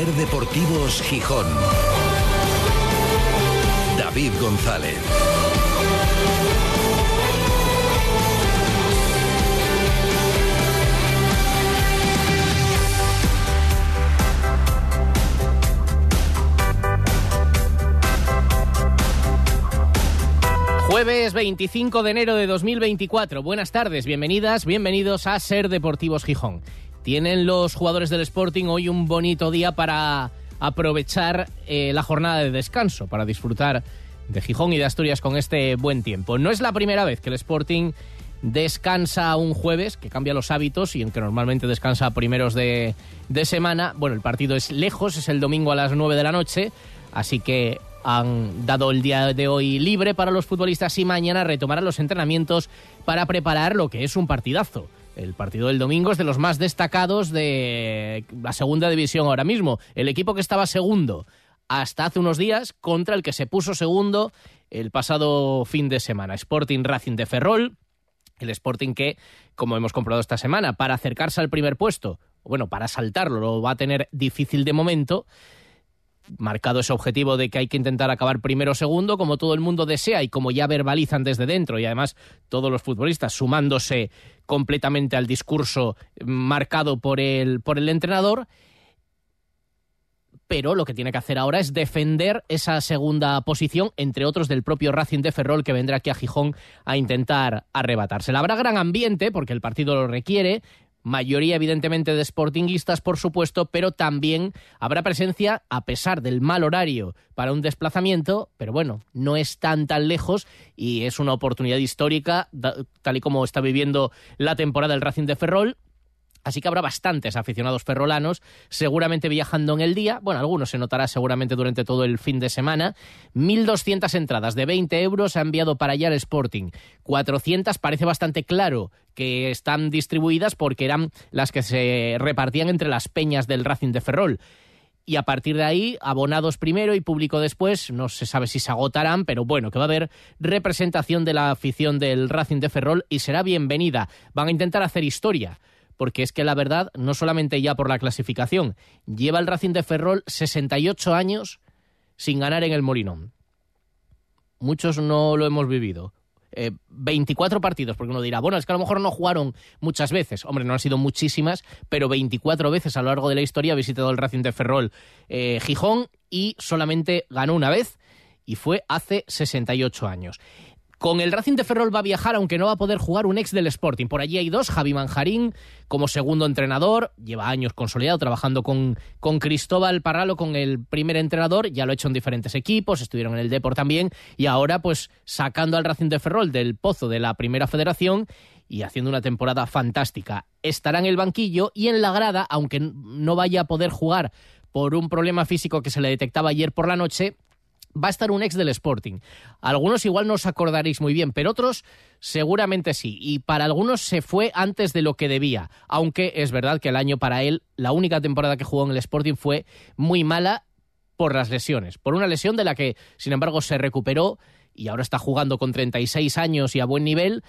Ser Deportivos Gijón. David González. Jueves 25 de enero de 2024. Buenas tardes, bienvenidas, bienvenidos a Ser Deportivos Gijón. Tienen los jugadores del Sporting hoy un bonito día para aprovechar eh, la jornada de descanso, para disfrutar de Gijón y de Asturias con este buen tiempo. No es la primera vez que el Sporting descansa un jueves, que cambia los hábitos y en que normalmente descansa a primeros de, de semana. Bueno, el partido es lejos, es el domingo a las 9 de la noche, así que han dado el día de hoy libre para los futbolistas y mañana retomarán los entrenamientos para preparar lo que es un partidazo. El partido del domingo es de los más destacados de la segunda división ahora mismo. El equipo que estaba segundo hasta hace unos días contra el que se puso segundo el pasado fin de semana. Sporting Racing de Ferrol. El Sporting que, como hemos comprobado esta semana, para acercarse al primer puesto, bueno, para saltarlo, lo va a tener difícil de momento marcado ese objetivo de que hay que intentar acabar primero o segundo, como todo el mundo desea y como ya verbalizan desde dentro, y además todos los futbolistas sumándose completamente al discurso marcado por el, por el entrenador. Pero lo que tiene que hacer ahora es defender esa segunda posición, entre otros del propio Racing de Ferrol, que vendrá aquí a Gijón a intentar arrebatársela. Habrá gran ambiente, porque el partido lo requiere, mayoría evidentemente de sportinguistas, por supuesto, pero también habrá presencia, a pesar del mal horario para un desplazamiento, pero bueno, no es tan tan lejos y es una oportunidad histórica, tal y como está viviendo la temporada del Racing de Ferrol, Así que habrá bastantes aficionados ferrolanos, seguramente viajando en el día. Bueno, algunos se notará seguramente durante todo el fin de semana. 1.200 entradas de 20 euros ha enviado para allá el Sporting. 400 parece bastante claro que están distribuidas porque eran las que se repartían entre las peñas del Racing de Ferrol y a partir de ahí, abonados primero y público después, no se sabe si se agotarán, pero bueno, que va a haber representación de la afición del Racing de Ferrol y será bienvenida. Van a intentar hacer historia porque es que la verdad, no solamente ya por la clasificación, lleva el Racing de Ferrol 68 años sin ganar en el Molinón. Muchos no lo hemos vivido. 24 eh, partidos, porque uno dirá, bueno, es que a lo mejor no jugaron muchas veces. Hombre, no han sido muchísimas, pero 24 veces a lo largo de la historia ha visitado el Racing de Ferrol eh, Gijón y solamente ganó una vez y fue hace 68 años. Con el Racing de Ferrol va a viajar, aunque no va a poder jugar un ex del Sporting. Por allí hay dos, Javi Manjarín como segundo entrenador, lleva años consolidado trabajando con, con Cristóbal Parralo, con el primer entrenador, ya lo ha hecho en diferentes equipos, estuvieron en el Deport también, y ahora pues sacando al Racing de Ferrol del pozo de la primera federación y haciendo una temporada fantástica. Estará en el banquillo y en la grada, aunque no vaya a poder jugar por un problema físico que se le detectaba ayer por la noche, va a estar un ex del Sporting. Algunos igual no os acordaréis muy bien, pero otros seguramente sí. Y para algunos se fue antes de lo que debía. Aunque es verdad que el año para él, la única temporada que jugó en el Sporting fue muy mala por las lesiones. Por una lesión de la que, sin embargo, se recuperó y ahora está jugando con 36 años y a buen nivel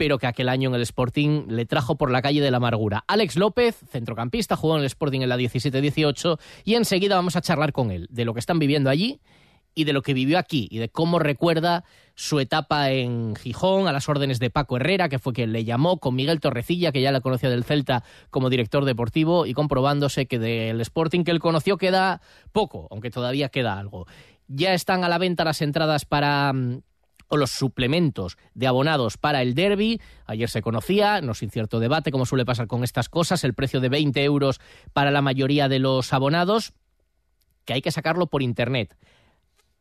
pero que aquel año en el Sporting le trajo por la calle de la amargura. Alex López, centrocampista, jugó en el Sporting en la 17-18 y enseguida vamos a charlar con él de lo que están viviendo allí y de lo que vivió aquí y de cómo recuerda su etapa en Gijón a las órdenes de Paco Herrera, que fue quien le llamó, con Miguel Torrecilla, que ya la conocía del Celta como director deportivo, y comprobándose que del Sporting que él conoció queda poco, aunque todavía queda algo. Ya están a la venta las entradas para mm, o los suplementos de abonados para el derby. Ayer se conocía, no sin cierto debate, como suele pasar con estas cosas, el precio de 20 euros para la mayoría de los abonados, que hay que sacarlo por internet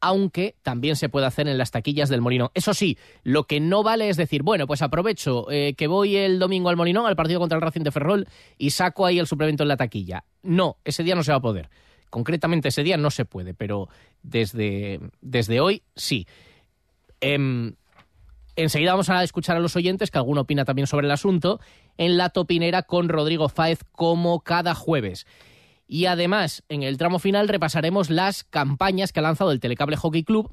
aunque también se puede hacer en las taquillas del Molinón. Eso sí, lo que no vale es decir, bueno, pues aprovecho eh, que voy el domingo al Molinón, al partido contra el Racing de Ferrol, y saco ahí el suplemento en la taquilla. No, ese día no se va a poder. Concretamente ese día no se puede, pero desde, desde hoy sí. Em, enseguida vamos a escuchar a los oyentes, que alguno opina también sobre el asunto, en la topinera con Rodrigo Fáez como cada jueves. Y además, en el tramo final repasaremos las campañas que ha lanzado el Telecable Hockey Club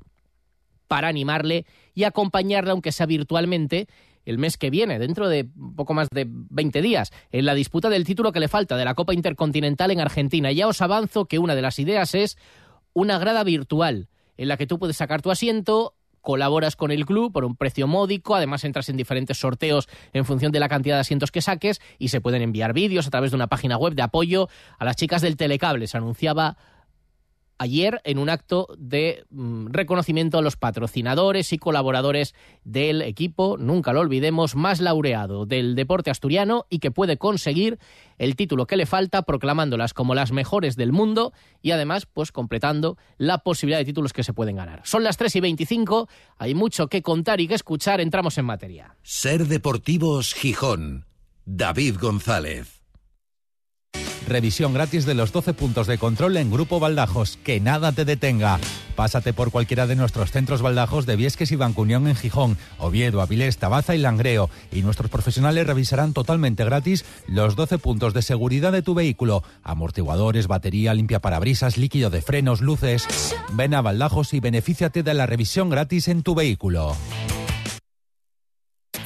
para animarle y acompañarle, aunque sea virtualmente, el mes que viene, dentro de poco más de 20 días, en la disputa del título que le falta de la Copa Intercontinental en Argentina. Ya os avanzo que una de las ideas es una grada virtual en la que tú puedes sacar tu asiento, colaboras con el club por un precio módico, además entras en diferentes sorteos en función de la cantidad de asientos que saques y se pueden enviar vídeos a través de una página web de apoyo a las chicas del telecable. Se anunciaba ayer en un acto de mm, reconocimiento a los patrocinadores y colaboradores del equipo, nunca lo olvidemos, más laureado del deporte asturiano y que puede conseguir el título que le falta proclamándolas como las mejores del mundo y además pues completando la posibilidad de títulos que se pueden ganar. Son las 3 y 25, hay mucho que contar y que escuchar, entramos en materia. Ser Deportivos Gijón, David González. Revisión gratis de los 12 puntos de control en Grupo Baldajos. Que nada te detenga. Pásate por cualquiera de nuestros centros baldajos de Viesques y Bancunión en Gijón, Oviedo, Avilés, Tabaza y Langreo. Y nuestros profesionales revisarán totalmente gratis los 12 puntos de seguridad de tu vehículo. Amortiguadores, batería, limpia parabrisas, líquido de frenos, luces. Ven a Baldajos y benefíciate de la revisión gratis en tu vehículo.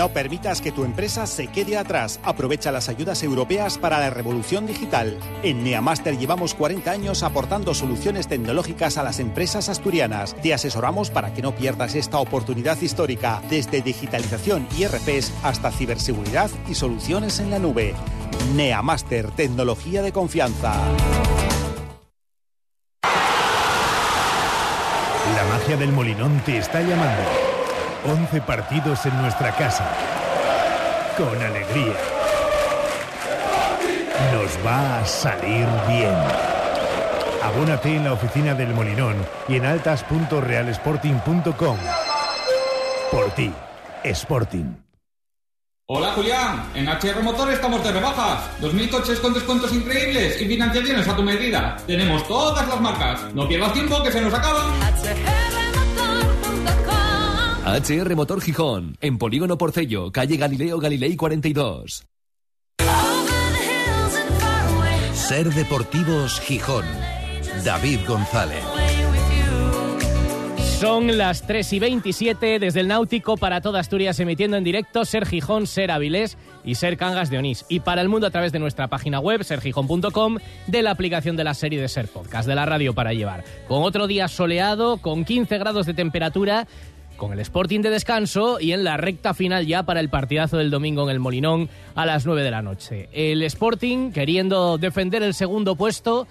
No permitas que tu empresa se quede atrás. Aprovecha las ayudas europeas para la revolución digital. En Neamaster llevamos 40 años aportando soluciones tecnológicas a las empresas asturianas. Te asesoramos para que no pierdas esta oportunidad histórica, desde digitalización y RPs hasta ciberseguridad y soluciones en la nube. Neamaster, tecnología de confianza. La magia del Molinón te está llamando. 11 partidos en nuestra casa. Con alegría. Nos va a salir bien. Abónate en la oficina del Molinón y en altas.realsporting.com. Por ti, Sporting. Hola Julián, en HR Motor estamos de rebajas. 2.000 coches con descuentos increíbles y financiaciones a tu medida. Tenemos todas las marcas. No pierdas tiempo que se nos acaban. HR Motor Gijón, en Polígono Porcello, calle Galileo Galilei 42. Ser Deportivos Gijón, David González. Son las 3 y 27 desde el Náutico para toda Asturias emitiendo en directo Ser Gijón, Ser Avilés y Ser Cangas de Onís. Y para el mundo a través de nuestra página web sergijón.com, de la aplicación de la serie de Ser Podcast, de la radio para llevar. Con otro día soleado, con 15 grados de temperatura con el Sporting de descanso y en la recta final ya para el partidazo del domingo en el Molinón a las 9 de la noche. El Sporting queriendo defender el segundo puesto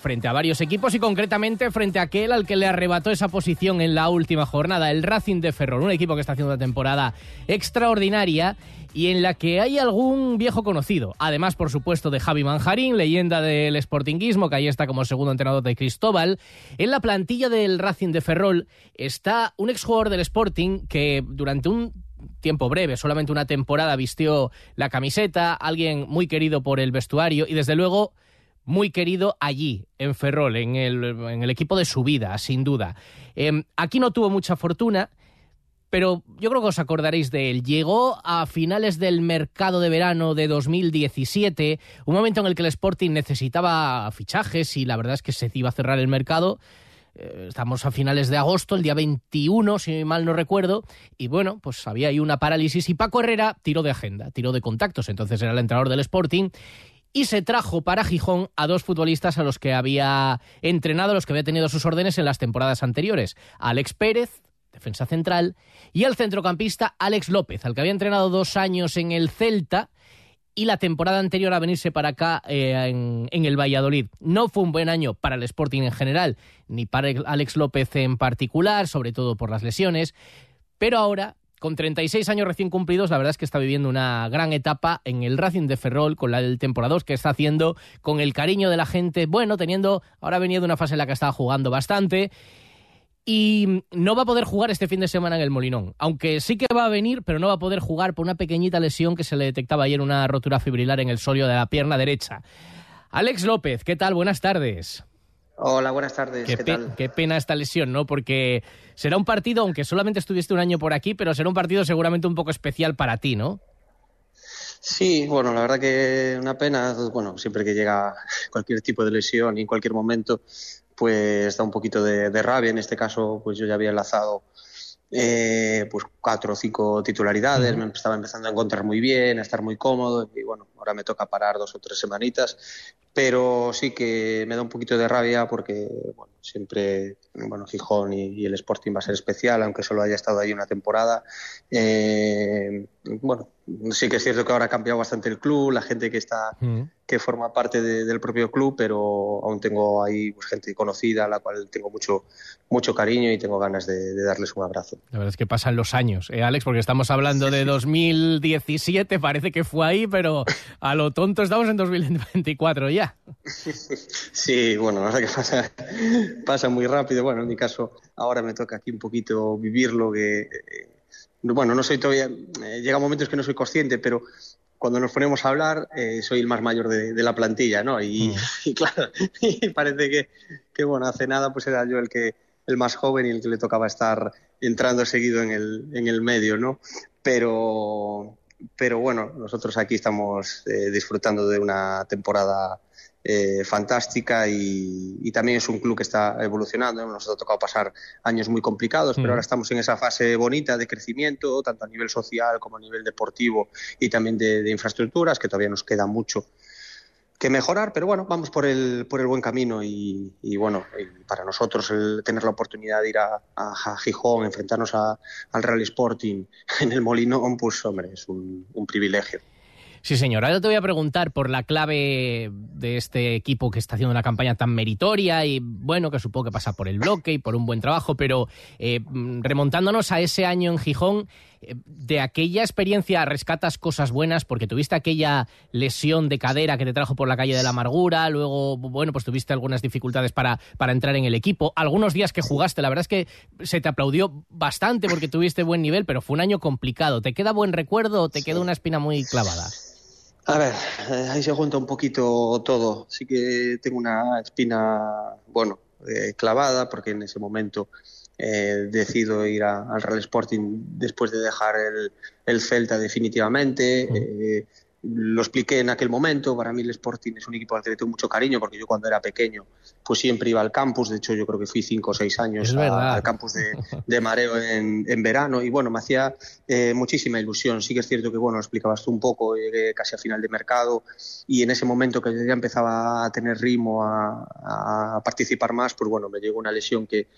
frente a varios equipos y concretamente frente a aquel al que le arrebató esa posición en la última jornada, el Racing de Ferrol, un equipo que está haciendo una temporada extraordinaria y en la que hay algún viejo conocido. Además, por supuesto, de Javi Manjarín, leyenda del sportinguismo, que ahí está como segundo entrenador de Cristóbal. En la plantilla del Racing de Ferrol está un exjugador del Sporting que durante un tiempo breve, solamente una temporada, vistió la camiseta, alguien muy querido por el vestuario y desde luego muy querido allí, en Ferrol, en el, en el equipo de su vida, sin duda. Eh, aquí no tuvo mucha fortuna, pero yo creo que os acordaréis de él. Llegó a finales del mercado de verano de 2017, un momento en el que el Sporting necesitaba fichajes y la verdad es que se iba a cerrar el mercado. Eh, estamos a finales de agosto, el día 21, si mal no recuerdo, y bueno, pues había ahí una parálisis y Paco Herrera tiró de agenda, tiró de contactos, entonces era el entrenador del Sporting y se trajo para Gijón a dos futbolistas a los que había entrenado, a los que había tenido sus órdenes en las temporadas anteriores. Alex Pérez, defensa central, y al centrocampista Alex López, al que había entrenado dos años en el Celta y la temporada anterior a venirse para acá eh, en, en, el Valladolid. No fue un buen año para el Sporting en general, ni para Alex López en particular, sobre todo por las lesiones, pero ahora con 36 años recién cumplidos, la verdad es que está viviendo una gran etapa en el Racing de Ferrol con la del temporada que está haciendo, con el cariño de la gente, bueno, teniendo, ahora venido de una fase en la que estaba jugando bastante. y no va a poder jugar este fin de semana en el Molinón. Aunque sí que va a venir, pero no va a poder jugar por una pequeñita lesión que se le detectaba ayer, una rotura fibrilar en el solio de la pierna derecha. Alex López, ¿qué tal? Buenas tardes. Hola, buenas tardes. Qué, ¿Qué, tal? qué pena esta lesión, ¿no? Porque será un partido, aunque solamente estuviste un año por aquí, pero será un partido seguramente un poco especial para ti, ¿no? Sí, bueno, la verdad que una pena. Bueno, siempre que llega cualquier tipo de lesión y en cualquier momento, pues da un poquito de, de rabia. En este caso, pues yo ya había enlazado eh, pues cuatro o cinco titularidades, me estaba empezando a encontrar muy bien, a estar muy cómodo y bueno, ahora me toca parar dos o tres semanitas, pero sí que me da un poquito de rabia porque bueno, siempre bueno, Gijón y, y el Sporting va a ser especial, aunque solo haya estado ahí una temporada. Eh, bueno, sí que es cierto que ahora ha cambiado bastante el club, la gente que está que forma parte de- del propio club, pero aún tengo ahí pues, gente conocida a la cual tengo mucho mucho cariño y tengo ganas de, de darles un abrazo. La verdad es que pasan los años, ¿eh, Alex? Porque estamos hablando de 2017, parece que fue ahí, pero a lo tonto estamos en 2024 ya. Sí, bueno, la verdad que pasa, pasa muy rápido. Bueno, en mi caso, ahora me toca aquí un poquito vivirlo, que, eh, bueno, no soy todavía, eh, llega momentos que no soy consciente, pero cuando nos ponemos a hablar, eh, soy el más mayor de, de la plantilla, ¿no? Y, y claro, y parece que, que, bueno, hace nada pues era yo el que el más joven y el que le tocaba estar entrando seguido en el, en el medio, ¿no? Pero, pero bueno, nosotros aquí estamos eh, disfrutando de una temporada eh, fantástica y, y también es un club que está evolucionando. Nos ha tocado pasar años muy complicados, pero Mm. ahora estamos en esa fase bonita de crecimiento, tanto a nivel social como a nivel deportivo y también de, de infraestructuras, que todavía nos queda mucho que mejorar, pero bueno, vamos por el, por el buen camino y, y bueno, para nosotros el tener la oportunidad de ir a, a- Gijón, enfrentarnos a- al Real Sporting en el Molinón, pues hombre, es un, privilegio. Sí, señor. Ahora te voy a preguntar por la clave de este equipo que está haciendo una campaña tan meritoria y, bueno, que supongo que pasa por el bloque y por un buen trabajo, pero eh, remontándonos a ese año en Gijón, de aquella experiencia rescatas cosas buenas porque tuviste aquella lesión de cadera que te trajo por la calle de la amargura, luego, bueno, pues tuviste algunas dificultades para, para entrar en el equipo. Algunos días que jugaste, la verdad es que se te aplaudió bastante porque tuviste buen nivel, pero fue un año complicado. ¿Te queda buen recuerdo o te queda una espina muy clavada? A ver, eh, ahí se junta un poquito todo. Sí que tengo una espina, bueno, eh, clavada, porque en ese momento eh, decido ir a- al Real Sporting después de dejar el, el Celta definitivamente. Eh, lo expliqué en aquel momento. Para mí el Sporting es un equipo al que le tengo mucho cariño, porque yo cuando era pequeño, pues siempre iba al campus. De hecho, yo creo que fui cinco o seis años a- al campus de, de mareo en, en verano y bueno, me hacía eh, muchísima ilusión. Sí que es cierto que, bueno, lo explicabas tú un poco, llegué casi a final de mercado y en ese momento que ya empezaba a tener ritmo, a, a participar más, pues bueno, me llegó una lesión que,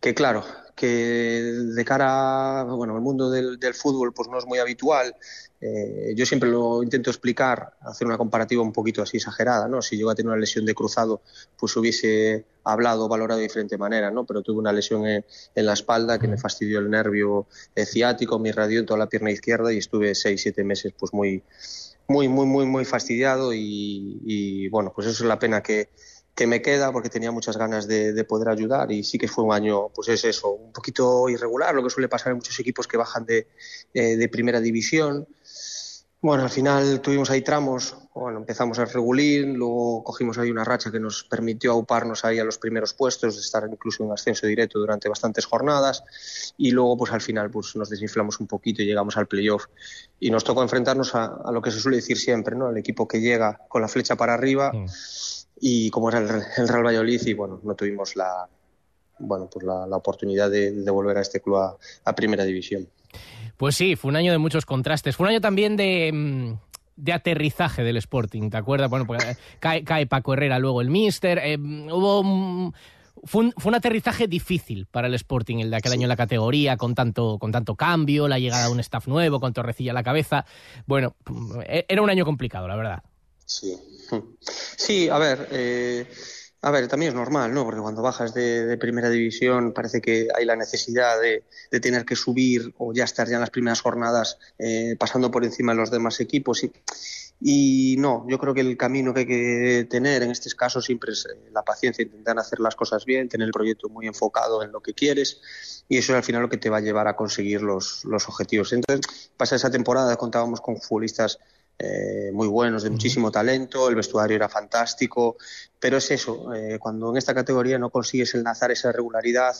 que claro, que de cara a, bueno, al mundo del, del fútbol pues no es muy habitual. Eh, yo siempre lo intento explicar, hacer una comparativa un poquito así exagerada, ¿no? Si yo a tener una lesión de cruzado, pues hubiese hablado, valorado de diferente manera, ¿no? Pero tuve una lesión en, en la espalda que me fastidió el nervio ciático, me irradió en toda la pierna izquierda y estuve seis, siete meses pues muy, muy, muy, muy, muy fastidiado y, y, bueno, pues eso es la pena que, que me queda porque tenía muchas ganas de, de poder ayudar y sí que fue un año, pues es eso, un poquito irregular, lo que suele pasar en muchos equipos que bajan de, eh, de primera división. Bueno, al final tuvimos ahí tramos, bueno, empezamos a regulir, luego cogimos ahí una racha que nos permitió auparnos ahí a los primeros puestos, estar incluso en ascenso directo durante bastantes jornadas y luego pues al final pues nos desinflamos un poquito y llegamos al playoff y nos tocó enfrentarnos a, lo que se suele decir siempre, ¿no? El equipo que llega con la flecha para arriba y como era el, el Real Valladolid y bueno, no tuvimos la bueno, pues la, la oportunidad de, de volver a este club a, a primera división. Pues sí, fue un año de muchos contrastes. Fue un año también de, mm, de aterrizaje del Sporting, ¿te acuerdas? Bueno, pues, eh, cae, cae Paco Herrera luego el Mister. eh, hubo un, fue, un, fue un aterrizaje difícil para el Sporting el de aquel año en la categoría, con tanto, con tanto cambio, la llegada de un staff nuevo, con Torrecilla a la cabeza. Bueno, eh, era un año complicado, la verdad. Sí, sí a ver, eh, a ver, también es normal, ¿no? Porque cuando bajas de, primera división parece que hay la necesidad de, de, tener que subir o ya estar ya en las primeras jornadas eh, pasando por encima de los demás equipos y, Y no, yo creo que el camino que hay que tener en estos casos siempre es eh, la paciencia, intentar hacer las cosas bien, tener el proyecto muy enfocado en lo que quieres y eso es al final lo que te va a llevar a conseguir los objetivos. Entonces, pasa esa temporada, contábamos con futbolistas eh, muy buenos, de muchísimo talento, el vestuario era fantástico, pero es eso, eh, cuando en esta categoría no consigues enlazar esa regularidad,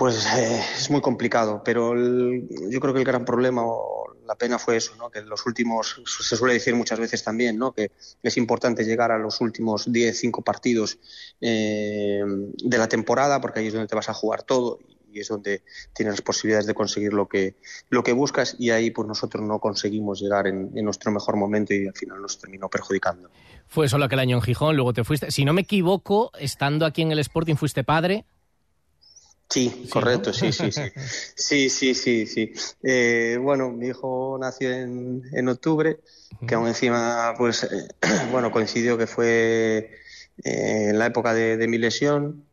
pues eh, es muy complicado, pero yo creo que el gran problema o la pena fue eso, ¿no? que los últimos, se suele decir muchas veces también, ¿no? que es importante llegar a los últimos 10, 5 partidos eh, de la temporada, porque ahí es donde te vas a jugar todo y es donde tienes las posibilidades de conseguir lo que, lo que buscas y ahí pues nosotros no conseguimos llegar en, en nuestro mejor momento y al final nos terminó perjudicando. Fue solo aquel año en Gijón, luego te fuiste. Si no me equivoco, estando aquí en el Sporting fuiste padre. Sí, correcto, sí, sí, sí. Sí, sí, sí, sí. Eh, bueno, mi hijo nació en, en octubre, que aún encima, pues, eh, bueno, coincidió que fue eh, en la época de, de mi lesión.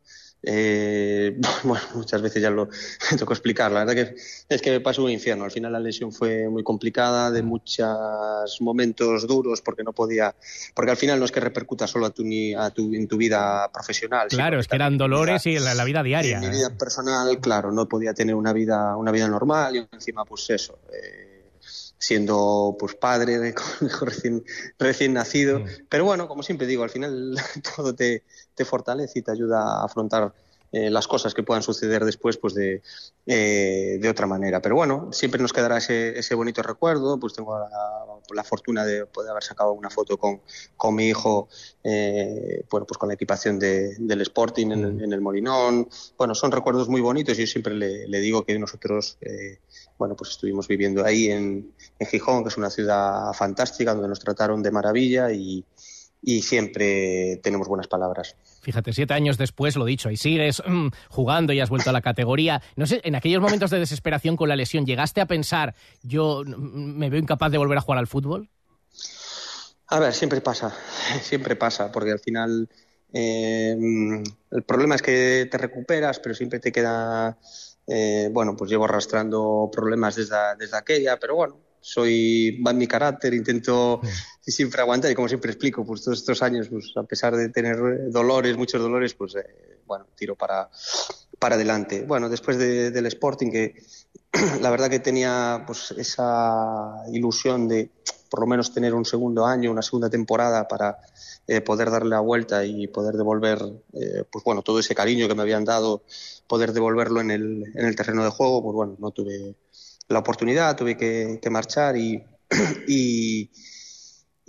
Eh, bueno, muchas veces ya lo me tocó explicar. La verdad que es que me pasó un infierno. Al final la lesión fue muy complicada, de muchos momentos duros, porque no podía, porque al final no es que repercuta solo a tu, ni a tu, en tu vida profesional. Claro, es que eran dolores y la, la, vida diaria. En mi vida personal, claro, no podía tener una vida, una vida normal y encima, pues eso. Eh, siendo pues padre de hijo recién, recién nacido. Mm. Pero bueno, como siempre digo, al final todo te, te fortalece y te ayuda a afrontar eh, las cosas que puedan suceder después pues de, eh, de otra manera. Pero bueno, siempre nos quedará ese, ese bonito recuerdo. Pues tengo la, la, fortuna de poder haber sacado una foto con, con mi hijo, eh, bueno, pues con la equipación de, del Sporting en, en, el Molinón. Bueno, son recuerdos muy bonitos. Yo siempre le, le digo que nosotros, eh, bueno, pues estuvimos viviendo ahí en, en Gijón, que es una ciudad fantástica, donde nos trataron de maravilla y, y siempre tenemos buenas palabras. Fíjate, siete años después, lo dicho, y sigues mmm, jugando y has vuelto a la categoría. No sé, en aquellos momentos de desesperación con la lesión, ¿llegaste a pensar, yo me veo incapaz de volver a jugar al fútbol? A ver, siempre pasa, siempre pasa, porque al final eh, el problema es que te recuperas, pero siempre te queda, eh, bueno, pues llevo arrastrando problemas desde, desde aquella, pero bueno, soy va en mi carácter, intento sí. siempre aguantar y como siempre explico, pues todos estos años, pues a pesar de tener dolores, muchos dolores, pues eh, bueno, tiro para, para adelante. Bueno, después de, del Sporting, que la verdad que tenía pues esa ilusión de por lo menos tener un segundo año, una segunda temporada para eh, poder darle la vuelta y poder devolver, eh, pues bueno, todo ese cariño que me habían dado, poder devolverlo en el, en el terreno de juego, pues bueno, no tuve la oportunidad, tuve que, marchar y,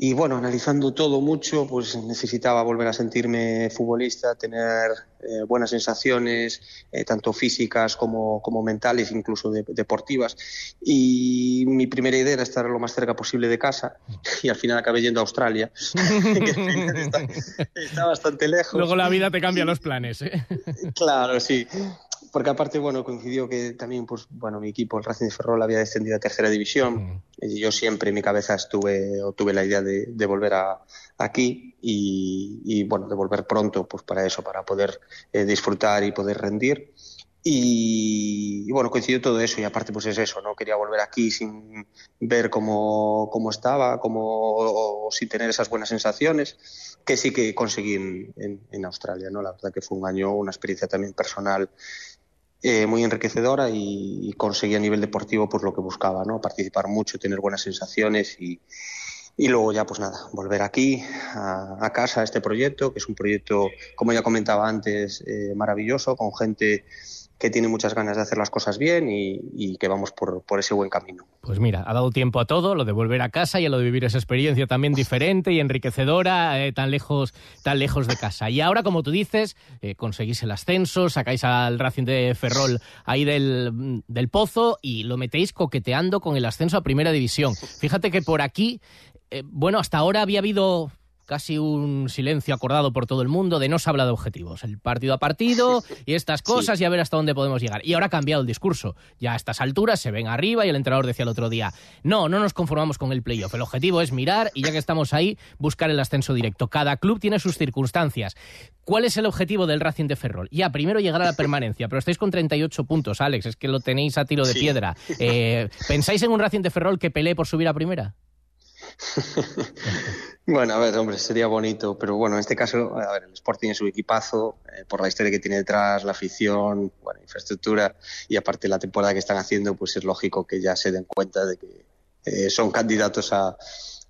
y, bueno, analizando todo mucho, pues necesitaba volver a sentirme futbolista, tener eh, buenas sensaciones, eh, tanto físicas como, como mentales, incluso de, deportivas. Y mi primera idea era estar lo más cerca posible de casa y al final acabé yendo a Australia, que está, está, bastante lejos. Luego la vida te cambia los planes. ¿eh? Claro, sí porque aparte, bueno, coincidió que también, pues, bueno, mi equipo, el Racing de Ferrol, había descendido a tercera división. Mm. Y yo siempre en mi cabeza estuve, o tuve la idea de, de volver a, aquí y, y, bueno, de volver pronto, pues para eso, para poder eh, disfrutar y poder rendir. Y, y, bueno, coincidió todo eso y aparte pues es eso, no quería volver aquí sin ver cómo, cómo estaba, cómo, o, o sin tener esas buenas sensaciones que sí que conseguí en, en, en, Australia, ¿no? La verdad que fue un año, una experiencia también personal eh, muy enriquecedora y, conseguí a nivel deportivo pues lo que buscaba, ¿no? Participar mucho, tener buenas sensaciones y, y luego ya pues nada, volver aquí a, a, casa a este proyecto, que es un proyecto, como ya comentaba antes, eh, maravilloso, con gente que tiene muchas ganas de hacer las cosas bien y, y que vamos por, por, ese buen camino. Pues mira, ha dado tiempo a todo, lo de volver a casa y a lo de vivir esa experiencia también diferente y enriquecedora, eh, tan lejos, tan lejos de casa. Y ahora, como tú dices, eh, conseguís el ascenso, sacáis al Racing de Ferrol ahí del, del pozo y lo metéis coqueteando con el ascenso a Primera División. Fíjate que por aquí, eh, bueno, hasta ahora había habido casi un silencio acordado por todo el mundo de no se habla de objetivos, el partido a partido y estas cosas sí. y a ver hasta dónde podemos llegar. Y ahora ha cambiado el discurso. Ya a estas alturas se ven arriba y el entrenador decía el otro día, no, no nos conformamos con el playoff, el objetivo es mirar y ya que estamos ahí, buscar el ascenso directo. Cada club tiene sus circunstancias. ¿Cuál es el objetivo del Racing de Ferrol? Ya, primero llegar a la permanencia, pero estáis con 38 puntos, Alex, es que lo tenéis a tiro de sí. piedra. Eh, ¿Pensáis en un Racing de Ferrol que pelee por subir a primera? bueno, a ver, hombre, sería bonito, pero bueno, en este caso, a ver, el Sporting es su equipazo, eh, por la historia que tiene detrás, la afición, bueno, infraestructura y aparte la temporada que están haciendo, pues es lógico que ya se den cuenta de que eh, son candidatos a,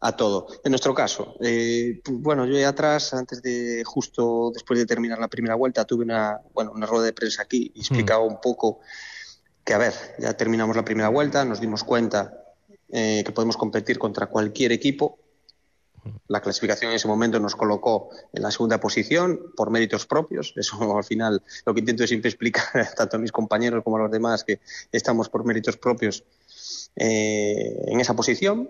a todo. En nuestro caso, eh, bueno, yo ya atrás, antes de, justo después de terminar la primera vuelta, tuve una, bueno, una rueda de prensa aquí y explicaba un poco que, a ver, ya terminamos la primera vuelta, nos dimos cuenta eh, que podemos competir contra cualquier equipo. La clasificación en ese momento nos colocó en la segunda posición por méritos propios. Eso al final lo que intento siempre explicar tanto a mis compañeros como a los demás que estamos por méritos propios eh, en esa posición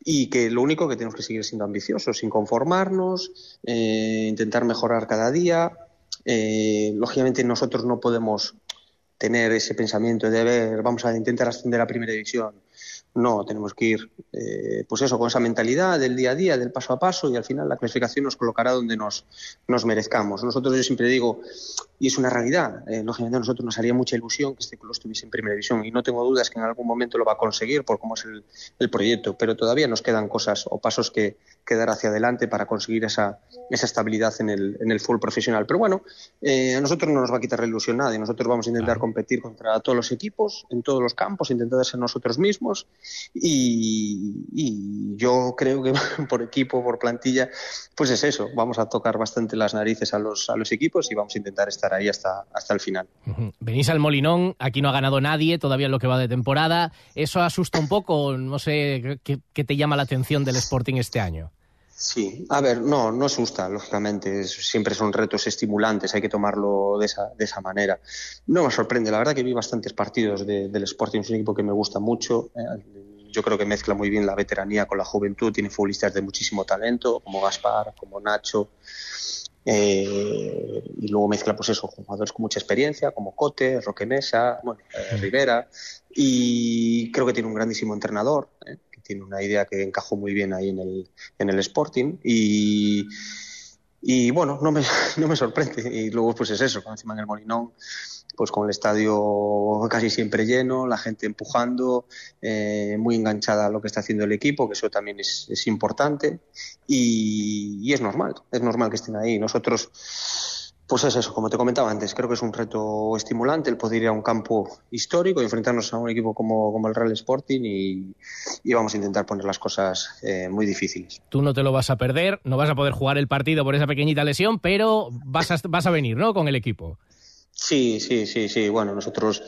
y que lo único que tenemos que seguir siendo ambiciosos, sin conformarnos, eh, intentar mejorar cada día. Eh, lógicamente nosotros no podemos tener ese pensamiento de, ver, vamos a intentar ascender a primera división. No, tenemos que ir, eh, pues eso, con esa mentalidad del día a día, del paso a paso, y al final la clasificación nos colocará donde nos, nos merezcamos. Nosotros, yo siempre digo, y es una realidad, eh, lógicamente a nosotros nos haría mucha ilusión que este club estuviese en primera división, y no tengo dudas que en algún momento lo va a conseguir por cómo es el, el proyecto, pero todavía nos quedan cosas o pasos que, que dar hacia adelante para conseguir esa, esa estabilidad en el, en el full profesional. Pero bueno, eh, a nosotros no nos va a quitar la ilusión nada, y nosotros vamos a intentar competir contra todos los equipos, en todos los campos, intentar ser nosotros mismos y, yo creo que por equipo, por plantilla, pues es eso. Vamos a tocar bastante las narices a los, a los equipos y vamos a intentar estar ahí hasta, hasta el final. Venís al Molinón, aquí no ha ganado nadie todavía en lo que va de temporada. ¿Eso asusta un poco? No sé, ¿qué, qué te llama la atención del Sporting este año? Sí, a ver, no, no asusta, lógicamente, siempre son retos estimulantes, hay que tomarlo de esa, de esa manera. No me sorprende, la verdad que vi bastantes partidos de, del Sporting, es un equipo que me gusta mucho, eh, yo creo que mezcla muy bien la veteranía con la juventud, tiene futbolistas de muchísimo talento, como Gaspar, como Nacho, eh, y luego mezcla pues eso, jugadores con mucha experiencia, como Cote, Roque Mesa, bueno, eh, Rivera, y creo que tiene un grandísimo entrenador, ¿eh? Tiene una idea que encajó muy bien ahí en el, en el Sporting y, y bueno, no me, no me sorprende. Y luego pues es eso, encima en el Molinón, pues con el estadio casi siempre lleno, la gente empujando, eh, muy enganchada a lo que está haciendo el equipo, que eso también es, es importante y, y es normal, es normal que estén ahí. Nosotros pues es eso, como te comentaba antes, creo que es un reto estimulante el poder ir a un campo histórico y enfrentarnos a un equipo como, como el Real Sporting y, y, vamos a intentar poner las cosas eh, muy difíciles. Tú no te lo vas a perder, no vas a poder jugar el partido por esa pequeñita lesión, pero vas a, vas a venir, ¿no? Con el equipo. Sí, sí, sí, sí. Bueno, nosotros,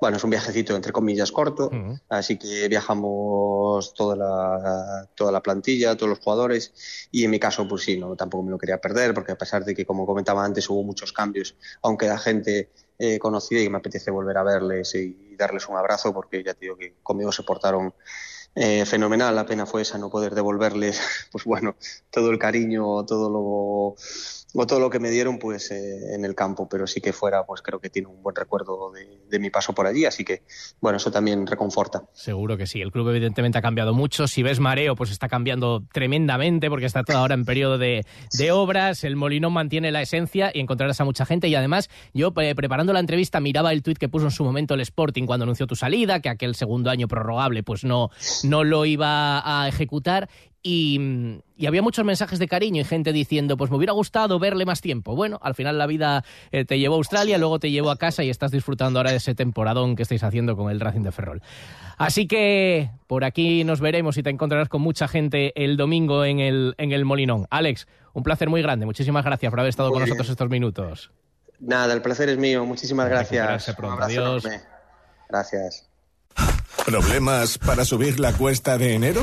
bueno, es un viajecito entre comillas corto, uh -huh. así que viajamos toda la, toda la plantilla, todos los jugadores, y en mi caso, pues sí, no, tampoco me lo quería perder, porque a pesar de que, como comentaba antes, hubo muchos cambios, aunque la gente eh, conocida y me apetece volver a verles y darles un abrazo, porque ya te digo que conmigo se portaron eh, fenomenal, la pena fue esa no poder devolverles, pues bueno, todo el cariño, todo lo o todo lo que me dieron pues eh, en el campo, pero sí que fuera, pues creo que tiene un buen recuerdo de, mi paso por allí, así que bueno, eso también reconforta. Seguro que sí, el club evidentemente ha cambiado mucho, si ves mareo pues está cambiando tremendamente porque está todo ahora en periodo de, de obras, el Molinón mantiene la esencia y encontrarás a mucha gente. Y además yo eh, preparando la entrevista miraba el tuit que puso en su momento el Sporting cuando anunció tu salida, que aquel segundo año prorrogable pues no, no lo iba a ejecutar y, y, había muchos mensajes de cariño y gente diciendo, pues me hubiera gustado verle más tiempo. Bueno, al final la vida eh, te llevó a Australia, luego te llevó a casa y estás disfrutando ahora de ese temporadón que estáis haciendo con el Racing de Ferrol. Así que por aquí nos veremos y te encontrarás con mucha gente el domingo en el, en el Molinón. Alex, un placer muy grande. Muchísimas gracias por haber estado muy con bien. nosotros estos minutos. Nada, el placer es mío. Muchísimas gracias. Pronto. Adiós. Enorme. Gracias. ¿Problemas para subir la cuesta de enero?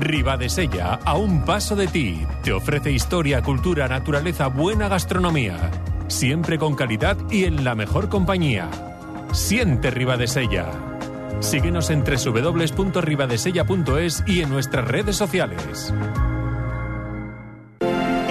Ribadesella, a un paso de ti, te ofrece historia, cultura, naturaleza, buena gastronomía. Siempre con calidad y en la mejor compañía. Siente Ribadesella. Síguenos en www.ribadesella.es y en nuestras redes sociales.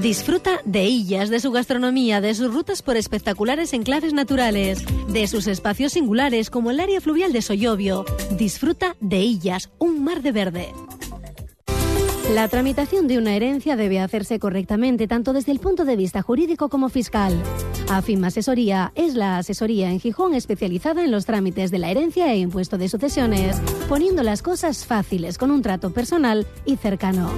Disfruta de Illas, de su gastronomía, de sus rutas por espectaculares enclaves naturales, de sus espacios singulares como el área fluvial de Soyobio. Disfruta de Illas, un mar de verde. La tramitación de una herencia debe hacerse correctamente tanto desde el punto de vista jurídico como fiscal. AFIM Asesoría es la asesoría en Gijón especializada en los trámites de la herencia e impuesto de sucesiones, poniendo las cosas fáciles con un trato personal y cercano.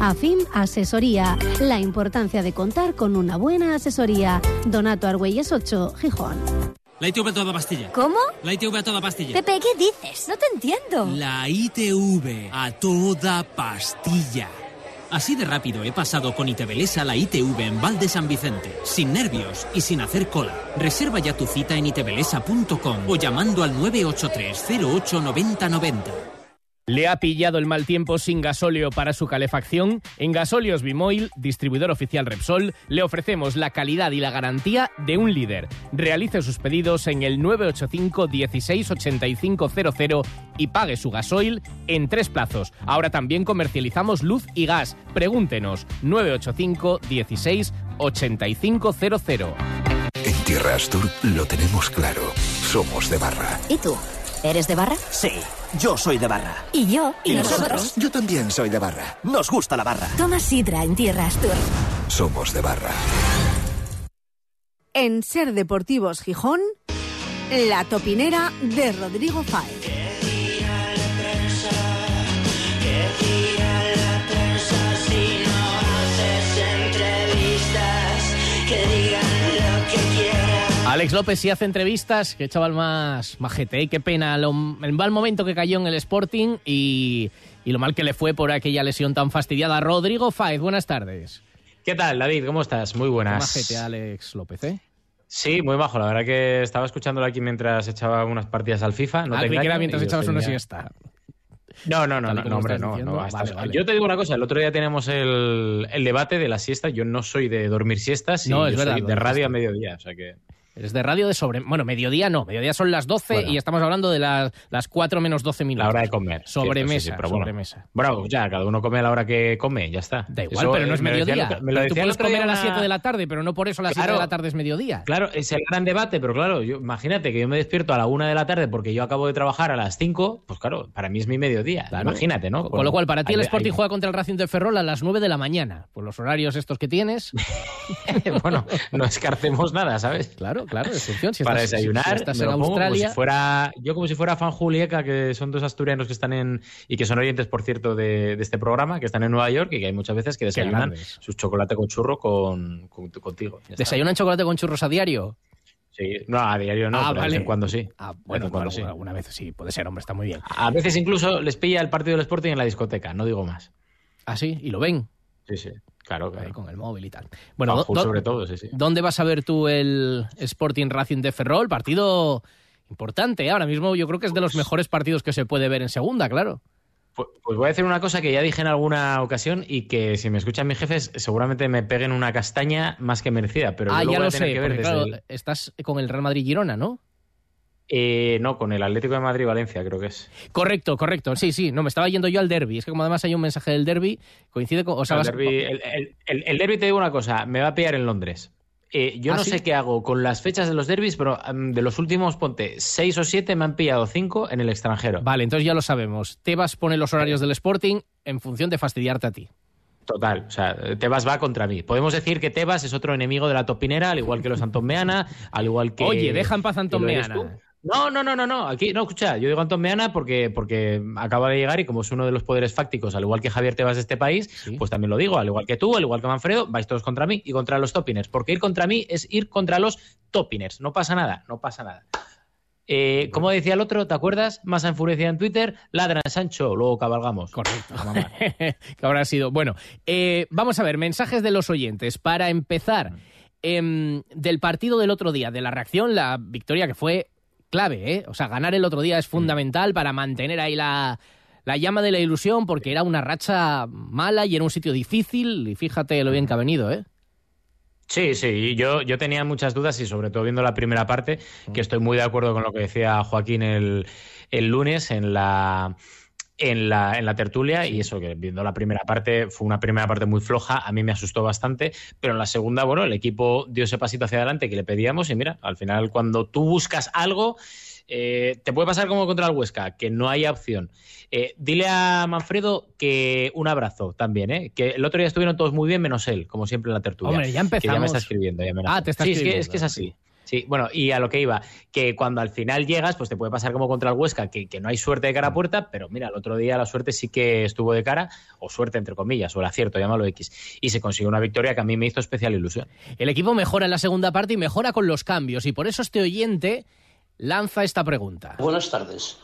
AFIM Asesoría, la importancia de contar con una buena asesoría. Donato Argüelles 8, Gijón. La ITV a toda pastilla. ¿Cómo? La ITV a toda pastilla. Pepe, ¿qué dices? No te entiendo. La ITV a toda pastilla. Así de rápido he pasado con Itebelesa la ITV en Val de San Vicente, sin nervios y sin hacer cola. Reserva ya tu cita en itebelesa.com o llamando al 983 08 90 90. ¿Le ha pillado el mal tiempo sin gasóleo para su calefacción? En Gasóleos Bimoil, distribuidor oficial Repsol, le ofrecemos la calidad y la garantía de un líder. Realice sus pedidos en el 985 16 8500 y pague su gasoil en tres plazos. Ahora también comercializamos luz y gas. Pregúntenos 985 16 8500. En Tierra Astur lo tenemos claro. Somos de barra. ¿Y tú? ¿Eres de barra? Sí, yo soy de barra. ¿Y yo? ¿Y, nosotros? Yo también soy de barra. Nos gusta la barra. Toma sidra en Tierra Astur. Somos de barra. En Ser Deportivos Gijón, la topinera de Rodrigo Fáez. Alex López sí hace entrevistas, qué chaval más majete, ¿eh? qué pena lo, el mal momento que cayó en el Sporting y, y lo mal que le fue por aquella lesión tan fastidiada. Rodrigo Fáez, buenas tardes. ¿Qué tal, David? ¿Cómo estás? Muy buenas. Majete Alex López, ¿eh? Sí, muy bajo. La verdad que estaba escuchándolo aquí mientras echaba unas partidas al FIFA. No ah, te que era mientras echabas una tenía- siesta. No, no, no, no, no, hombre, no, no. Vale, vale. Yo te digo una cosa, el otro día teníamos el, el debate de la siesta. Yo no soy de dormir siestas y No, es yo verdad, soy de radio a mediodía. O sea que. Eres de radio de sobre... Bueno, mediodía no, mediodía son las 12 Bueno. y estamos hablando de las, las 4 menos 12 minutos. La hora de comer. Sobremesa, sí, sí, bueno. sobremesa. Bueno, ya, cada uno come a la hora que come, ya está. Da igual, pero no es mediodía. me lo Tú decía el puedes otro comer día a las una- 7 de la tarde, pero no por eso a las 7 Claro. de la tarde es mediodía. Claro, es el gran debate, pero claro, yo, imagínate que yo me despierto a la una de la tarde porque yo acabo de trabajar a las 5, pues claro, para mí es mi mediodía. Claro. Imagínate, ¿no? Con lo cual, para ti el Hay- Sporting hay- juega contra el Racing de Ferrol a las 9 de la mañana. Por los horarios estos que tienes. bueno, no escarcemos nada, ¿sabes? Claro, claro, es función. Si para estás- si desayunar, estás me en lo pongo como Australia- si fuera, yo como si fuera Fan Julieca, que son dos asturianos que están en, y que son oyentes, por cierto, de, de este programa, que están en Nueva York y que hay muchas veces que desayunan su chocolate con churro con, con- contigo. ¿Desayunan chocolate con churros a diario? Sí, no, a diario no, Ah, pero de vez en cuando sí. Ah, De bueno, en cuando sí. alguna vez sí, puede ser, hombre, está muy bien. A veces incluso les pilla el partido del Sporting en la discoteca, no digo más. Ah, sí, y lo ven. Sí, sí, claro, claro. Ahí con el móvil y tal. Bueno, sobre todo, sí, sí. ¿dónde vas a ver tú el Sporting Racing de Ferrol? Partido importante, ¿eh? ahora mismo yo creo que es de los mejores partidos que se puede ver en segunda, claro. Pues, pues voy a decir una cosa que ya dije en alguna ocasión y que si me escuchan mis jefes seguramente me peguen una castaña más que merecida, pero ah, yo lo ya voy lo a tener sé, que ver desde claro, el- estás con el Real Madrid-Girona, ¿no? Eh, no, con el Atlético de Madrid-Valencia creo que es. Correcto, correcto. Sí, sí, no, me estaba yendo yo al derby. Es que como además hay un mensaje del derby, coincide con... O sea, el, vas- derbi, el, el- el- el derbi, te digo una cosa, me va a pillar en Londres. Eh, yo ¿Ah, no sí? sé qué hago con las fechas de los derbis, pero mm, de los últimos, ponte, seis o siete me han pillado cinco en el extranjero. Vale, entonces ya lo sabemos. Tebas pone los horarios del Sporting en función de fastidiarte a ti. Total, o sea, Tebas va contra mí. Podemos decir que Tebas es otro enemigo de la topinera, al igual que los Anton Meana, al igual que... Oye, deja en paz a Antón No, no, no, no, no. Aquí, no, escucha, yo digo Antón Meana porque, porque acaba de llegar y como es uno de los poderes fácticos, al igual que Javier Tebas de este país, pues también lo digo, al igual que tú, al igual que Manfredo, vais todos contra mí y contra los topiners. Porque ir contra mí es ir contra los topiners. No pasa nada, no pasa nada. Eh, como decía el otro, ¿te acuerdas? Más enfurecida en Twitter, ladra Sancho, luego cabalgamos. Correcto. que habrá sido. Bueno, eh, vamos a ver, mensajes de los oyentes. Para empezar, em, del partido del otro día, de la reacción, la victoria que fue clave, ¿eh? O sea, ganar el otro día es fundamental para mantener ahí la, la llama de la ilusión, porque era una racha mala y era un sitio difícil, y fíjate lo bien que ha venido, ¿eh? Sí, sí, yo, yo tenía muchas dudas y sobre todo viendo la primera parte, que estoy muy de acuerdo con lo que decía Joaquín el, el lunes en la, en la, en la tertulia y eso que viendo la primera parte fue una primera parte muy floja, a mí me asustó bastante, pero en la segunda, bueno, el equipo dio ese pasito hacia adelante que le pedíamos y mira, al final cuando tú buscas algo, eh, te puede pasar como contra el Huesca, que no hay opción. Eh, dile a Manfredo que un abrazo también, ¿eh? que el otro día estuvieron todos muy bien menos él, como siempre en la tertulia. Hombre, ya Que ya me empezamos. está escribiendo. Ya me Ah, te está sí, es que- escribiendo. es que es así. Sí, bueno, y a lo que iba, que cuando al final llegas, pues te puede pasar como contra el Huesca, que, que no hay suerte de cara a puerta, pero mira, el otro día la suerte sí que estuvo de cara, o suerte entre comillas, o el acierto, llámalo X, y se consiguió una victoria que a mí me hizo especial ilusión. El equipo mejora en la segunda parte y mejora con los cambios, y por eso este oyente lanza esta pregunta. Buenas tardes.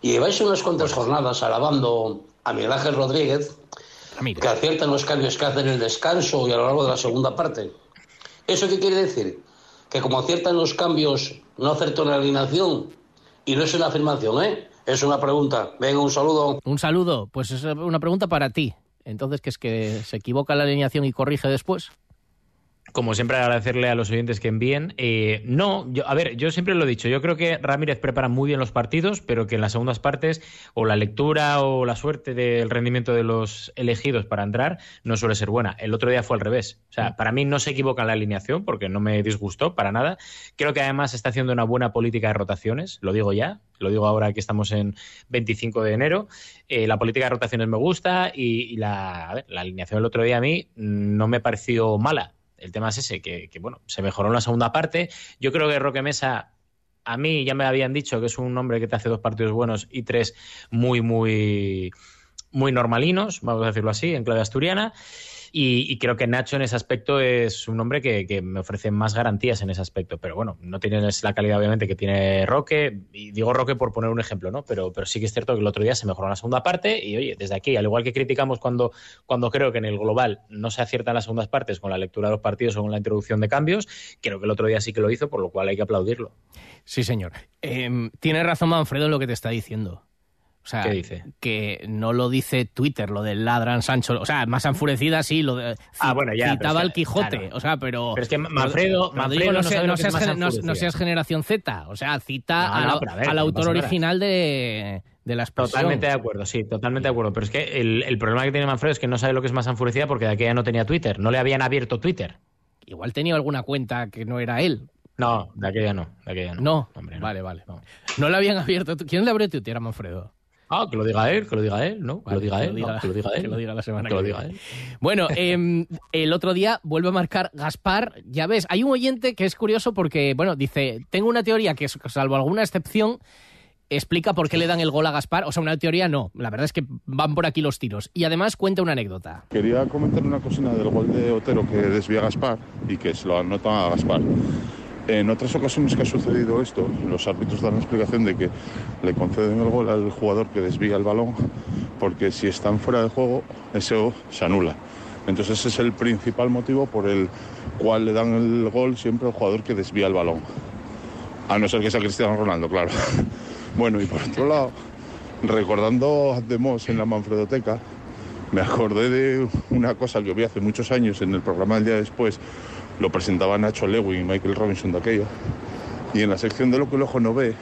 Lleváis unas cuantas jornadas alabando a Miguel Ángel Rodríguez, que acierta en los cambios que hace en el descanso y a lo largo de la segunda parte. ¿Eso qué quiere decir? Que como acierta en los cambios, no acertó en la alineación. Y no es una afirmación, ¿eh? Es una pregunta. Venga, un saludo. Un saludo, pues es una pregunta para ti. Entonces, ¿qué es que se equivoca la alineación y corrige después? Como siempre, agradecerle a los oyentes que envíen. Eh, no, yo, a ver, yo siempre lo he dicho, yo creo que Ramírez prepara muy bien los partidos, pero que en las segundas partes, o la lectura o la suerte del rendimiento de los elegidos para entrar no suele ser buena. El otro día fue al revés. O sea, para mí no se equivoca en la alineación, porque no me disgustó para nada. Creo que además está haciendo una buena política de rotaciones, lo digo ya, lo digo ahora que estamos en 25 de enero. Eh, la política de rotaciones me gusta y, la, la alineación del otro día a mí mm, no me pareció mala. El tema es ese, que, bueno, se mejoró en la segunda parte. Yo creo que Roque Mesa, a mí ya me habían dicho que es un hombre que te hace dos partidos buenos y tres muy, muy, muy normalinos, vamos a decirlo así, en clave asturiana. Y, creo que Nacho en ese aspecto es un hombre que, me ofrece más garantías en ese aspecto. Pero bueno, no tienes la calidad obviamente que tiene Roque. Y digo Roque por poner un ejemplo, ¿no? Pero, sí que es cierto que el otro día se mejoró en la segunda parte. Y oye, desde aquí, al igual que criticamos cuando, cuando creo que en el global no se aciertan las segundas partes con la lectura de los partidos o con la introducción de cambios, creo que el otro día sí que lo hizo, por lo cual hay que aplaudirlo. Sí, señor. Eh, tiene razón Manfredo en lo que te está diciendo. O sea, ¿Qué dice? que no lo dice Twitter, lo del ladran Sancho. O sea, más enfurecida sí, lo de, ah, bueno, ya, citaba al el Quijote. Claro. O sea, pero. Pero es que Manfredo. No, sé, seas, no, generación Z. O sea, cita a ver, al autor original de, de la. Totalmente de acuerdo, sí, totalmente de acuerdo. Pero es que el, el problema que tiene Manfredo es que no sabe lo que es más enfurecida porque de aquella no tenía Twitter. No le habían abierto Twitter. Igual tenía alguna cuenta que no era él. No, de aquella no. De aquella no. No, Hombre, vale, vale. No. le habían abierto. ¿Quién le abrió Twitter a Manfredo? Ah, que lo diga él, que lo diga él, ¿no? Que lo diga él, que lo diga él. que lo diga la semana que lo diga él. Bueno, eh, el otro día vuelve a marcar Gaspar. Ya ves, hay un oyente que es curioso porque, bueno, dice, tengo una teoría que, salvo alguna excepción, explica por qué le dan el gol a Gaspar. O sea, una teoría no. La verdad es que van por aquí los tiros. Y además cuenta una anécdota. Quería comentar una cosina del gol de Otero que desvía a Gaspar y que se lo anota a Gaspar. En otras ocasiones que ha sucedido esto, los árbitros dan la explicación de que le conceden el gol al jugador que desvía el balón porque si están fuera de juego, eso se anula. Entonces ese es el principal motivo por el cual le dan el gol siempre al jugador que desvía el balón. A no ser que sea Cristiano Ronaldo, claro. Bueno, y por otro lado, recordando a Demos en la Manfredoteca, me acordé de una cosa que vi hace muchos años en el programa del día después. Lo presentaba Nacho Lewin y Michael Robinson de aquello. Y en la sección de lo que el ojo no ve,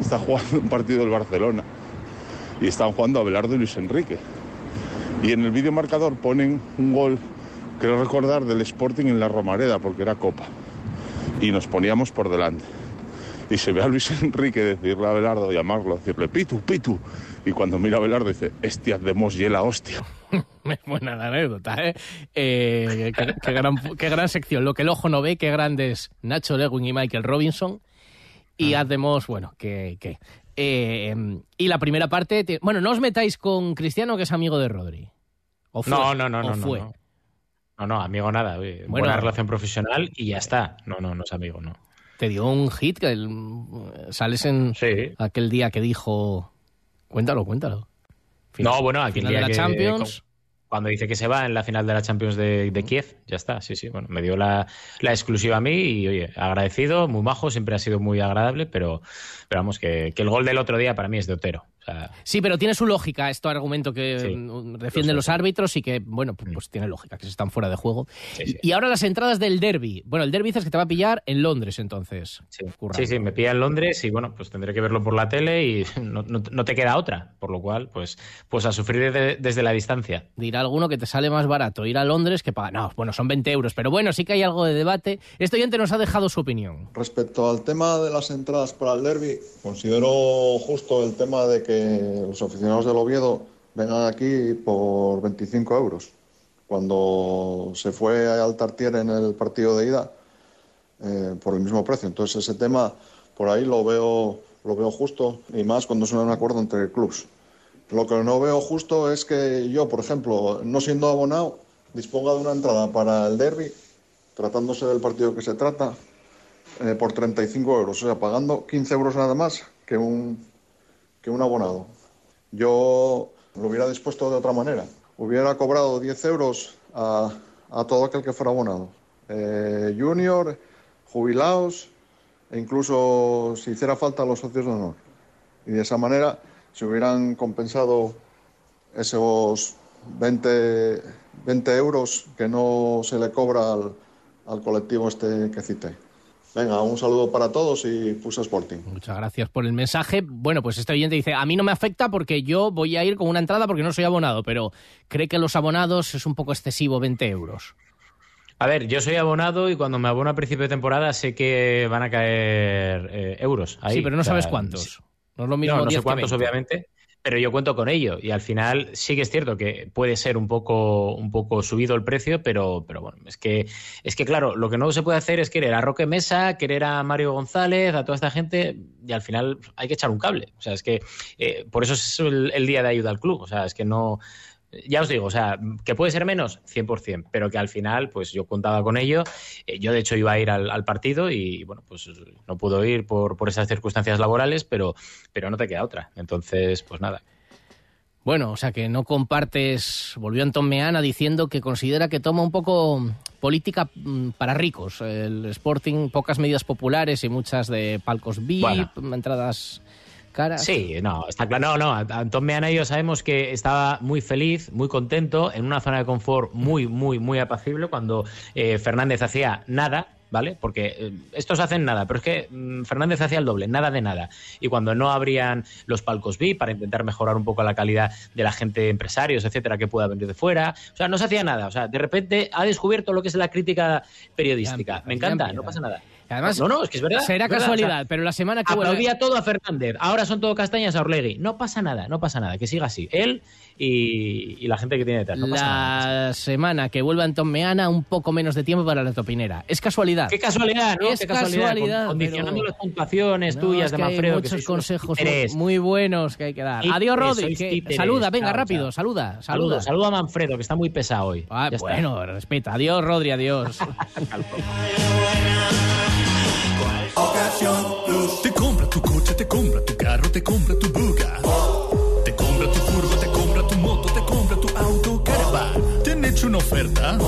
está jugando un partido del Barcelona. Y están jugando Abelardo y Luis Enrique. Y en el vídeo marcador ponen un gol, creo recordar, del Sporting en la Romareda, porque era Copa. Y nos poníamos por delante. Y se ve a Luis Enrique decirle a Abelardo, llamarlo, decirle, Pitu, Pitu. Y cuando mira a Abelardo dice, Estias de Mos y la hostia. Buena la anécdota, ¿eh? Eh, qué, qué gran, qué gran sección. Lo que el ojo no ve, qué grandes Nacho Lewin y Michael Robinson. y hacemos, bueno, que... que eh, y la primera parte, te- bueno, no os metáis con Cristiano, que es amigo de Rodri. ¿O fue? No, no, no, ¿O no, no, fue? no. No, no, amigo nada. oye, Bueno. buena relación profesional y ya está. No, no, no es amigo, no. Te dio un hit que el- sales en aquel día que dijo... Cuéntalo, cuéntalo. No, bueno, aquí Final de la Champions. Cuando dice que se va en la final de la Champions de, de Kiev, ya está, sí, sí. Bueno, me dio la, la exclusiva a mí y, oye, agradecido, muy majo, siempre ha sido muy agradable, pero, pero vamos, que, que el gol del otro día para mí es de Otero. Sea, Sí, pero tiene su lógica este argumento que mm, defienden los árbitros y que, bueno, pues, pues tiene lógica, que se están fuera de juego. Y, y ahora las entradas del derby. Bueno, el derby dices que te va a pillar en Londres, entonces. Sí, sí, me pilla en Londres y bueno, pues tendré que verlo por la tele y no, no- no te queda otra. Por lo cual, pues, pues a sufrir de- desde la distancia. Dirá alguno que te sale más barato ir a Londres que pagar. No, bueno, son 20 euros, pero bueno, sí que hay algo de debate. Este oyente nos ha dejado su opinión. Respecto al tema de las entradas para el derby, considero justo el tema de que los aficionados del Oviedo vengan aquí por 25 euros. Cuando se fue al Tartier en el partido de ida, eh, por el mismo precio. Entonces ese tema por ahí lo veo, lo veo justo y más cuando es un acuerdo entre clubs. Lo que no veo justo es que yo, por ejemplo, no siendo abonado, disponga de una entrada para el derby, tratándose del partido que se trata, eh, por 35 euros, o sea, pagando 15 euros nada más que un, un abonado. Yo lo hubiera dispuesto de otra manera. Hubiera cobrado 10 euros a, a todo aquel que fuera abonado. Eh, junior, jubilados e incluso si hiciera falta los socios de honor. Y de esa manera se hubieran compensado esos 20, 20 euros que no se le cobra al, al colectivo este que cité. Venga, un saludo para todos y Fusa Sporting. Muchas gracias por el mensaje. Bueno, pues este oyente dice, a mí no me afecta porque yo voy a ir con una entrada porque no soy abonado, pero cree que los abonados es un poco excesivo 20 euros. A ver, yo soy abonado y cuando me abono a principio de temporada sé que van a caer eh, euros. Ahí. sí, pero no sabes cuántos. No es lo mismo No, no 10 sé que cuántos, 20. obviamente, pero yo cuento con ello. Y al final sí que es cierto que puede ser un poco, un poco subido el precio, pero, pero bueno, es que, es que claro, lo que no se puede hacer es querer a Roque Mesa, querer a Mario González, a toda esta gente, y al final hay que echar un cable. O sea, es que eh, por eso es el, el día de ayuda al club. O sea, es que no. Ya os digo, o sea, que puede ser menos, 100%, pero que al final, pues yo contaba con ello. Eh, yo, de hecho, iba a ir al, al partido y, bueno, pues no pudo ir por, por esas circunstancias laborales, pero, pero no te queda otra. Entonces, pues nada. Bueno, o sea que no compartes, volvió Anton Meana diciendo que considera que toma un poco política mm, para ricos. El Sporting, pocas medidas populares y muchas de palcos VIP, Bueno. entradas caras. Sí, no, está claro. No, no, Antón Meana y yo sabemos que estaba muy feliz, muy contento, en una zona de confort muy, muy, muy apacible cuando eh, Fernández hacía nada. ¿Vale? Porque eh, estos hacen nada, pero es que mm, Fernández hacía el doble, nada de nada. Y cuando no abrían los palcos VIP para intentar mejorar un poco la calidad de la gente, empresarios, etcétera, que pueda venir de fuera, o sea, no se hacía nada. O sea, de repente ha descubierto lo que es la crítica periodística. Me encanta, no pasa nada. Además, no, no, es que es verdad. será es verdad, casualidad, o sea, pero la semana que vuelve- todo a Fernández. Ahora son todo castañas a Orlegui. No pasa nada, no pasa nada. Que siga así. Él y, y la gente que tiene detrás. No pasa nada. la semana que vuelva Anton Meana, un poco menos de tiempo para la topinera. Es casualidad. Qué casualidad, ¿no? Es Qué casualidad. casualidad, con- condicionando pero- las puntuaciones No, tuyas es de que hay Manfredo. que muchos consejos muy buenos que hay que dar. Adiós, Rodri. que- saluda, venga, rápido, saluda, saluda. saludo a Manfredo, que está muy pesado hoy. Ah, Ya está. bueno, respeta. Adiós, Rodri, adiós. te compra tu buga. Te compra tu furgo, te compra tu moto, te compra tu auto, caravan. ¿Te han hecho una oferta?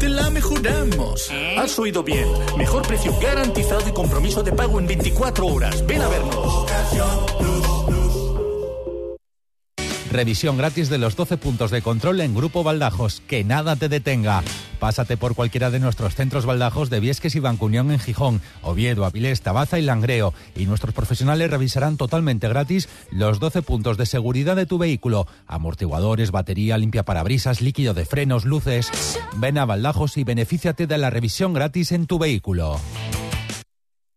Te la mejoramos. Has oído bien. Mejor precio garantizado y compromiso de pago en 24 horas. Ven a vernos. Revisión gratis de los 12 puntos de control en Grupo Baldajos. Que nada te detenga. Pásate por cualquiera de nuestros centros Baldajos de Viesques y Bancuñón en Gijón, Oviedo, Avilés, Tabaza y Langreo. Y nuestros profesionales revisarán totalmente gratis los 12 puntos de seguridad de tu vehículo. Amortiguadores, batería, limpia parabrisas, líquido de frenos, luces. Ven a Baldajos y benefíciate de la revisión gratis en tu vehículo.